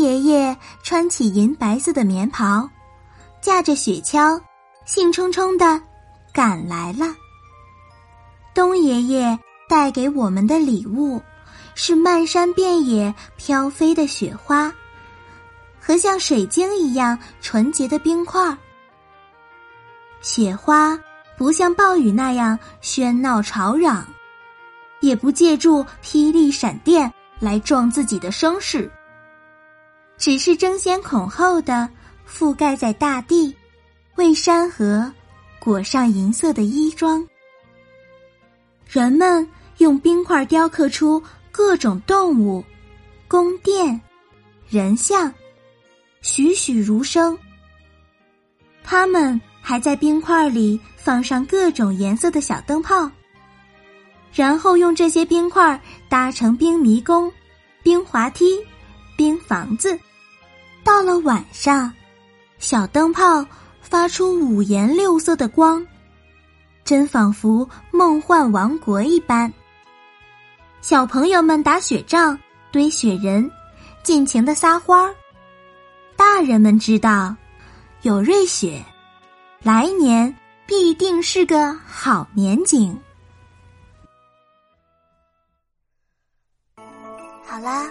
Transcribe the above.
爷爷穿起银白色的棉袍，驾着雪橇，兴冲冲的赶来了。东爷爷带给我们的礼物是漫山遍野飘飞的雪花，和像水晶一样纯洁的冰块。雪花不像暴雨那样喧闹吵嚷，也不借助霹雳闪电来壮自己的声势。只是争先恐后的覆盖在大地，为山河裹上银色的衣装。人们用冰块雕刻出各种动物、宫殿、人像，栩栩如生。他们还在冰块里放上各种颜色的小灯泡，然后用这些冰块搭成冰迷宫、冰滑梯、冰房子。到了晚上，小灯泡发出五颜六色的光，真仿佛梦幻王国一般。小朋友们打雪仗、堆雪人，尽情的撒欢儿。大人们知道，有瑞雪，来年必定是个好年景。好啦。